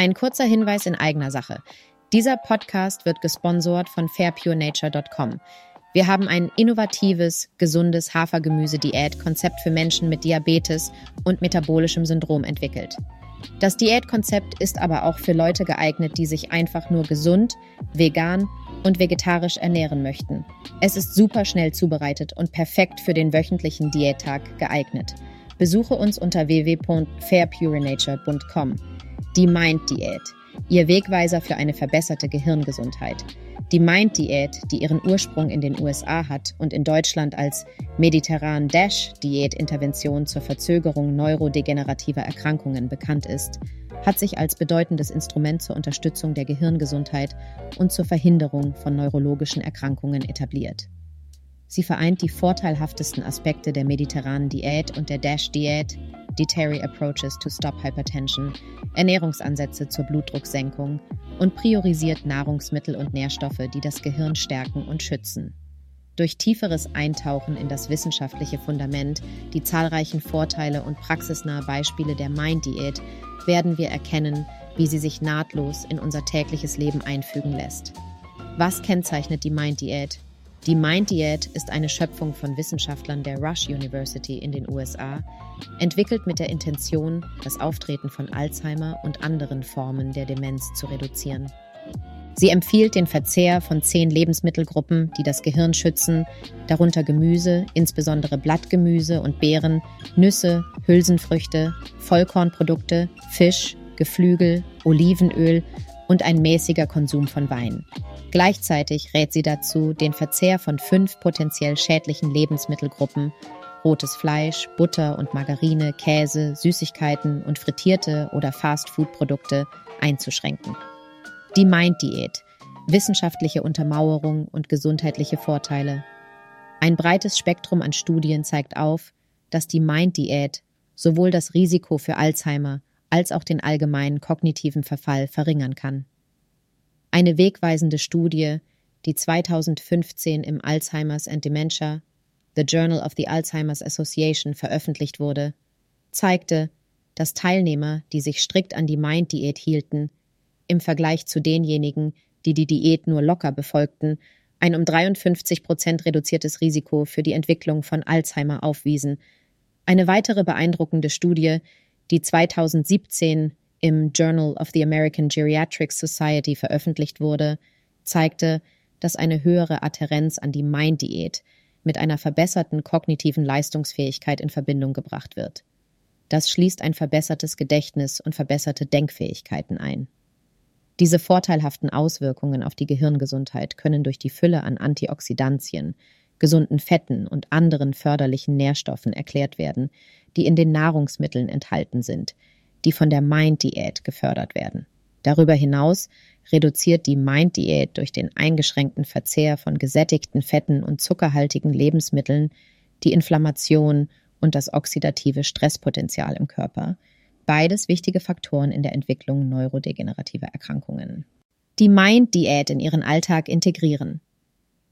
Ein kurzer Hinweis in eigener Sache. Dieser Podcast wird gesponsert von fairpurenature.com. Wir haben ein innovatives, gesundes Hafergemüse-Diät-Konzept für Menschen mit Diabetes und metabolischem Syndrom entwickelt. Das Diätkonzept ist aber auch für Leute geeignet, die sich einfach nur gesund, vegan und vegetarisch ernähren möchten. Es ist super schnell zubereitet und perfekt für den wöchentlichen Diättag geeignet. Besuche uns unter www.fairpurenature.com. Die Mind Diät, Ihr Wegweiser für eine verbesserte Gehirngesundheit. Die Mind-Diät, die ihren Ursprung in den USA hat und in Deutschland als mediterran Dash-Diät-Intervention zur Verzögerung neurodegenerativer Erkrankungen bekannt ist, hat sich als bedeutendes Instrument zur Unterstützung der Gehirngesundheit und zur Verhinderung von neurologischen Erkrankungen etabliert. Sie vereint die vorteilhaftesten Aspekte der mediterranen Diät und der Dash-Diät, Dietary Approaches to Stop Hypertension, Ernährungsansätze zur Blutdrucksenkung und priorisiert Nahrungsmittel und Nährstoffe, die das Gehirn stärken und schützen. Durch tieferes Eintauchen in das wissenschaftliche Fundament, die zahlreichen Vorteile und praxisnahe Beispiele der Mind-Diät werden wir erkennen, wie sie sich nahtlos in unser tägliches Leben einfügen lässt. Was kennzeichnet die Mind-Diät? Die Mind-Diät ist eine Schöpfung von Wissenschaftlern der Rush University in den USA, entwickelt mit der Intention, das Auftreten von Alzheimer und anderen Formen der Demenz zu reduzieren. Sie empfiehlt den Verzehr von zehn Lebensmittelgruppen, die das Gehirn schützen, darunter Gemüse, insbesondere Blattgemüse und Beeren, Nüsse, Hülsenfrüchte, Vollkornprodukte, Fisch, Geflügel, Olivenöl und ein mäßiger Konsum von Wein. Gleichzeitig rät sie dazu, den Verzehr von fünf potenziell schädlichen Lebensmittelgruppen rotes Fleisch, Butter und Margarine, Käse, Süßigkeiten und frittierte oder Fast-Food-Produkte einzuschränken. Die Mind-Diät, wissenschaftliche Untermauerung und gesundheitliche Vorteile. Ein breites Spektrum an Studien zeigt auf, dass die Mind-Diät sowohl das Risiko für Alzheimer als auch den allgemeinen kognitiven Verfall verringern kann. Eine wegweisende Studie, die 2015 im Alzheimer's and Dementia, The Journal of the Alzheimer's Association, veröffentlicht wurde, zeigte, dass Teilnehmer, die sich strikt an die Mind-Diät hielten, im Vergleich zu denjenigen, die die Diät nur locker befolgten, ein um 53 Prozent reduziertes Risiko für die Entwicklung von Alzheimer aufwiesen. Eine weitere beeindruckende Studie, die 2017 im Journal of the American Geriatric Society veröffentlicht wurde, zeigte, dass eine höhere Adherenz an die Mind-Diät mit einer verbesserten kognitiven Leistungsfähigkeit in Verbindung gebracht wird. Das schließt ein verbessertes Gedächtnis und verbesserte Denkfähigkeiten ein. Diese vorteilhaften Auswirkungen auf die Gehirngesundheit können durch die Fülle an Antioxidantien, gesunden Fetten und anderen förderlichen Nährstoffen erklärt werden, die in den Nahrungsmitteln enthalten sind, die von der Mind-Diät gefördert werden. Darüber hinaus reduziert die Mind-Diät durch den eingeschränkten Verzehr von gesättigten Fetten und zuckerhaltigen Lebensmitteln die Inflammation und das oxidative Stresspotenzial im Körper, beides wichtige Faktoren in der Entwicklung neurodegenerativer Erkrankungen. Die Mind-Diät in ihren Alltag integrieren.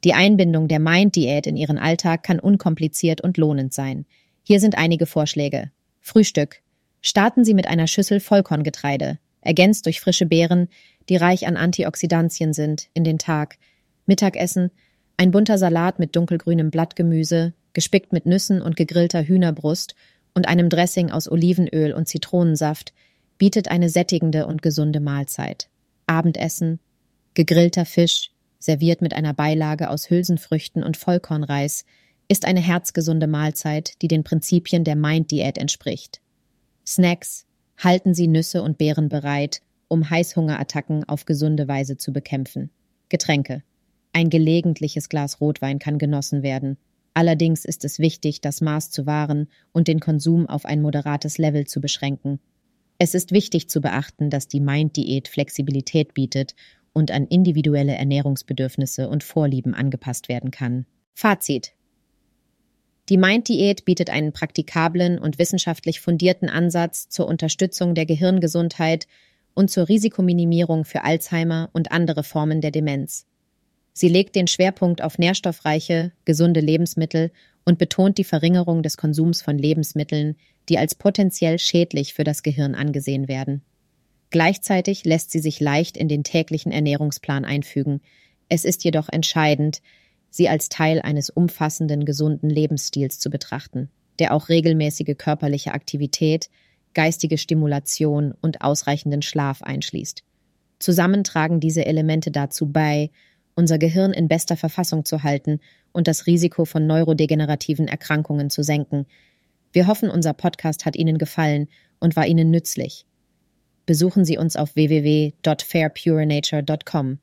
Die Einbindung der Mind-Diät in ihren Alltag kann unkompliziert und lohnend sein. Hier sind einige Vorschläge. Frühstück. Starten Sie mit einer Schüssel Vollkorngetreide, ergänzt durch frische Beeren, die reich an Antioxidantien sind, in den Tag. Mittagessen, ein bunter Salat mit dunkelgrünem Blattgemüse, gespickt mit Nüssen und gegrillter Hühnerbrust und einem Dressing aus Olivenöl und Zitronensaft, bietet eine sättigende und gesunde Mahlzeit. Abendessen, gegrillter Fisch, serviert mit einer Beilage aus Hülsenfrüchten und Vollkornreis, ist eine herzgesunde Mahlzeit, die den Prinzipien der Mind-Diät entspricht. Snacks, halten Sie Nüsse und Beeren bereit, um Heißhungerattacken auf gesunde Weise zu bekämpfen. Getränke. Ein gelegentliches Glas Rotwein kann genossen werden. Allerdings ist es wichtig, das Maß zu wahren und den Konsum auf ein moderates Level zu beschränken. Es ist wichtig zu beachten, dass die Mind-Diät Flexibilität bietet und an individuelle Ernährungsbedürfnisse und Vorlieben angepasst werden kann. Fazit. Die Mind-Diät bietet einen praktikablen und wissenschaftlich fundierten Ansatz zur Unterstützung der Gehirngesundheit und zur Risikominimierung für Alzheimer und andere Formen der Demenz. Sie legt den Schwerpunkt auf nährstoffreiche, gesunde Lebensmittel und betont die Verringerung des Konsums von Lebensmitteln, die als potenziell schädlich für das Gehirn angesehen werden. Gleichzeitig lässt sie sich leicht in den täglichen Ernährungsplan einfügen. Es ist jedoch entscheidend, sie als Teil eines umfassenden, gesunden Lebensstils zu betrachten, der auch regelmäßige körperliche Aktivität, geistige Stimulation und ausreichenden Schlaf einschließt. Zusammen tragen diese Elemente dazu bei, unser Gehirn in bester Verfassung zu halten und das Risiko von neurodegenerativen Erkrankungen zu senken. Wir hoffen, unser Podcast hat Ihnen gefallen und war Ihnen nützlich. Besuchen Sie uns auf www.fairpurenature.com